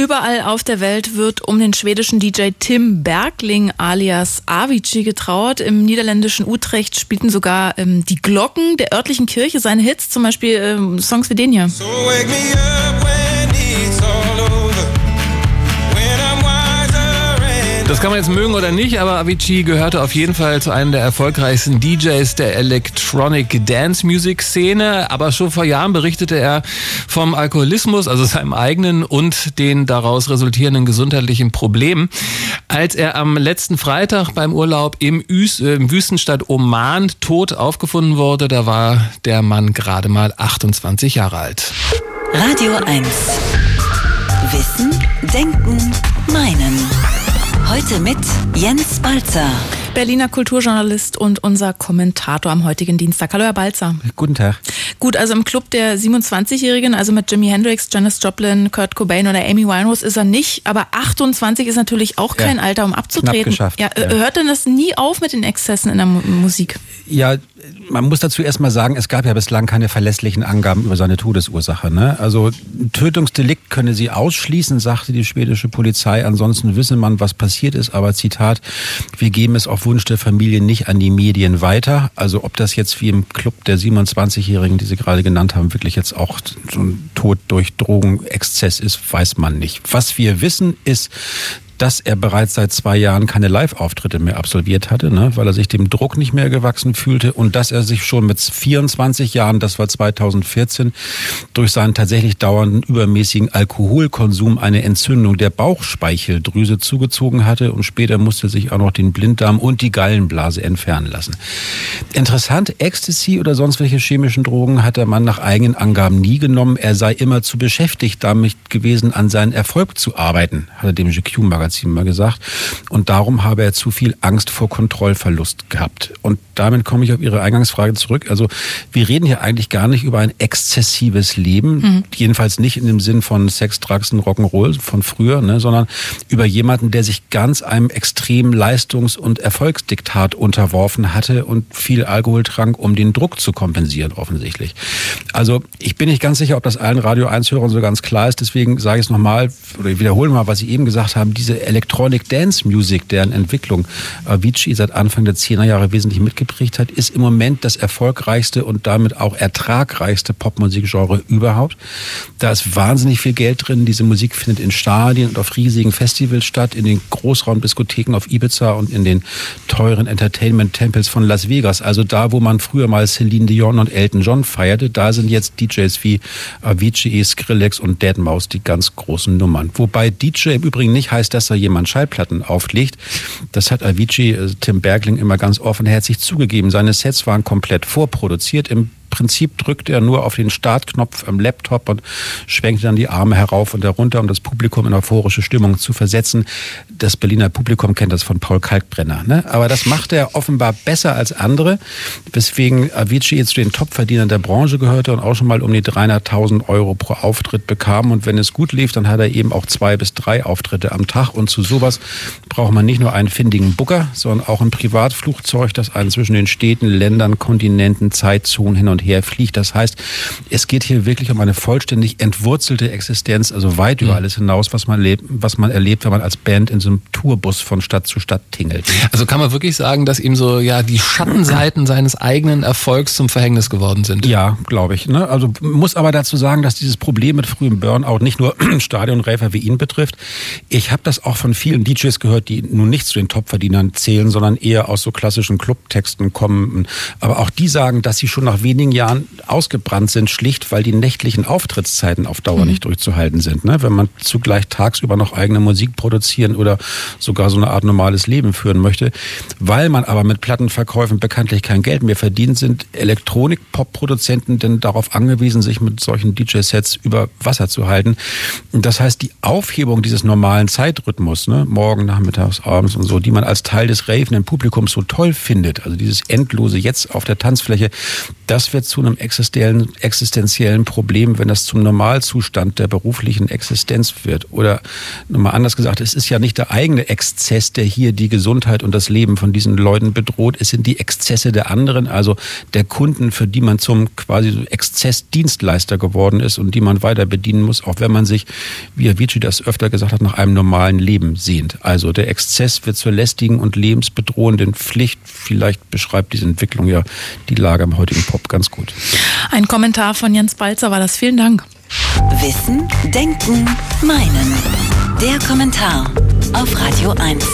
Überall auf der Welt wird um den schwedischen DJ Tim Bergling alias Avicii getrauert. Im niederländischen Utrecht spielten sogar ähm, die Glocken der örtlichen Kirche seine Hits, zum Beispiel ähm, Songs wie den hier. So Das kann man jetzt mögen oder nicht, aber Avicii gehörte auf jeden Fall zu einem der erfolgreichsten DJs der Electronic Dance Music Szene. Aber schon vor Jahren berichtete er vom Alkoholismus, also seinem eigenen und den daraus resultierenden gesundheitlichen Problemen. Als er am letzten Freitag beim Urlaub im, Üs, äh, im Wüstenstadt Oman tot aufgefunden wurde, da war der Mann gerade mal 28 Jahre alt. Radio 1. Wissen, Denken, Meinen. Heute mit Jens Balzer. Berliner Kulturjournalist und unser Kommentator am heutigen Dienstag. Hallo, Herr Balzer. Guten Tag. Gut, also im Club der 27-Jährigen, also mit Jimi Hendrix, Janis Joplin, Kurt Cobain oder Amy Winehouse ist er nicht, aber 28 ist natürlich auch kein ja, Alter, um abzutreten. Ja, ja, hört denn das nie auf mit den Exzessen in der Musik? Ja, man muss dazu erstmal sagen, es gab ja bislang keine verlässlichen Angaben über seine Todesursache. Ne? Also Tötungsdelikt könne sie ausschließen, sagte die schwedische Polizei. Ansonsten wisse man, was passiert ist. Aber Zitat, wir geben es auf Wunsch der Familie nicht an die Medien weiter. Also ob das jetzt wie im Club der 27-Jährigen, die Sie gerade genannt haben, wirklich jetzt auch so ein Tod durch Drogenexzess ist, weiß man nicht. Was wir wissen ist, dass er bereits seit zwei Jahren keine Live-Auftritte mehr absolviert hatte, ne, weil er sich dem Druck nicht mehr gewachsen fühlte und dass er sich schon mit 24 Jahren, das war 2014, durch seinen tatsächlich dauernden übermäßigen Alkoholkonsum eine Entzündung der Bauchspeicheldrüse zugezogen hatte und später musste sich auch noch den Blinddarm und die Gallenblase entfernen lassen. Interessant, Ecstasy oder sonst welche chemischen Drogen hat der Mann nach eigenen Angaben nie genommen. Er sei immer zu beschäftigt damit gewesen, an seinen Erfolg zu arbeiten, hat er dem GQ-Magazin Magazin mal gesagt. Und darum habe er zu viel Angst vor Kontrollverlust gehabt. Und damit komme ich auf Ihre Eingangsfrage zurück. Also wir reden hier eigentlich gar nicht über ein exzessives Leben, mhm. jedenfalls nicht in dem Sinn von Sex, Drugs und Rock'n'Roll von früher, ne, sondern über jemanden, der sich ganz einem extremen Leistungs- und Erfolgsdiktat unterworfen hatte und viel Alkohol trank, um den Druck zu kompensieren, offensichtlich. Also ich bin nicht ganz sicher, ob das allen Radio 1-Hörern so ganz klar ist. Deswegen sage ich es nochmal oder wiederhole mal, was Sie eben gesagt haben. Diese Electronic Dance Music, deren Entwicklung Avicii seit Anfang der 10er Jahre wesentlich mitgeprägt hat, ist im Moment das erfolgreichste und damit auch ertragreichste Popmusikgenre überhaupt. Da ist wahnsinnig viel Geld drin. Diese Musik findet in Stadien und auf riesigen Festivals statt, in den Großraumdiskotheken auf Ibiza und in den teuren Entertainment-Tempels von Las Vegas. Also da, wo man früher mal Celine Dion und Elton John feierte, da sind jetzt DJs wie Avicii, Skrillex und Deadmau5 die ganz großen Nummern. Wobei DJ im Übrigen nicht heißt, dass da jemand Schallplatten auflegt. Das hat Avicii, äh, Tim Bergling, immer ganz offenherzig zugegeben. Seine Sets waren komplett vorproduziert im Prinzip drückte er nur auf den Startknopf am Laptop und schwenkte dann die Arme herauf und herunter, um das Publikum in euphorische Stimmung zu versetzen. Das Berliner Publikum kennt das von Paul Kalkbrenner. Ne? Aber das machte er offenbar besser als andere, weswegen Avicii jetzt zu den Topverdienern der Branche gehörte und auch schon mal um die 300.000 Euro pro Auftritt bekam. Und wenn es gut lief, dann hat er eben auch zwei bis drei Auftritte am Tag. Und zu sowas braucht man nicht nur einen findigen Booker, sondern auch ein Privatflugzeug, das einen zwischen den Städten, Ländern, Kontinenten, Zeitzonen hin und und her fliegt. Das heißt, es geht hier wirklich um eine vollständig entwurzelte Existenz, also weit über mhm. alles hinaus, was man, lebt, was man erlebt, wenn man als Band in so einem Tourbus von Stadt zu Stadt tingelt. Also kann man wirklich sagen, dass ihm so ja die Schattenseiten seines eigenen Erfolgs zum Verhängnis geworden sind? Ja, glaube ich. Ne? Also muss aber dazu sagen, dass dieses Problem mit frühem Burnout nicht nur Stadionräfer wie ihn betrifft. Ich habe das auch von vielen DJs gehört, die nun nicht zu den Topverdienern zählen, sondern eher aus so klassischen Clubtexten kommen. Aber auch die sagen, dass sie schon nach wenigen wenigen Jahren ausgebrannt sind, schlicht weil die nächtlichen Auftrittszeiten auf Dauer mhm. nicht durchzuhalten sind. Ne? Wenn man zugleich tagsüber noch eigene Musik produzieren oder sogar so eine Art normales Leben führen möchte. Weil man aber mit Plattenverkäufen bekanntlich kein Geld mehr verdient, sind Elektronik-Pop-Produzenten denn darauf angewiesen, sich mit solchen DJ-Sets über Wasser zu halten. Das heißt, die Aufhebung dieses normalen Zeitrhythmus, ne, morgen, nachmittags, abends und so, die man als Teil des ravenden Publikums so toll findet, also dieses endlose Jetzt auf der Tanzfläche, das wird ja zu einem existenziellen, existenziellen Problem, wenn das zum Normalzustand der beruflichen Existenz wird. Oder nochmal anders gesagt, es ist ja nicht der eigene Exzess, der hier die Gesundheit und das Leben von diesen Leuten bedroht. Es sind die Exzesse der anderen, also der Kunden, für die man zum quasi Exzessdienstleister geworden ist und die man weiter bedienen muss, auch wenn man sich, wie Avicii das öfter gesagt hat, nach einem normalen Leben sehnt. Also der Exzess wird zur lästigen und lebensbedrohenden Pflicht. Vielleicht beschreibt diese Entwicklung ja die Lage am heutigen Pop ganz gut. Ein Kommentar von Jens Balzer war das. Vielen Dank. Wissen, Denken, Meinen. Der Kommentar auf Radio 1.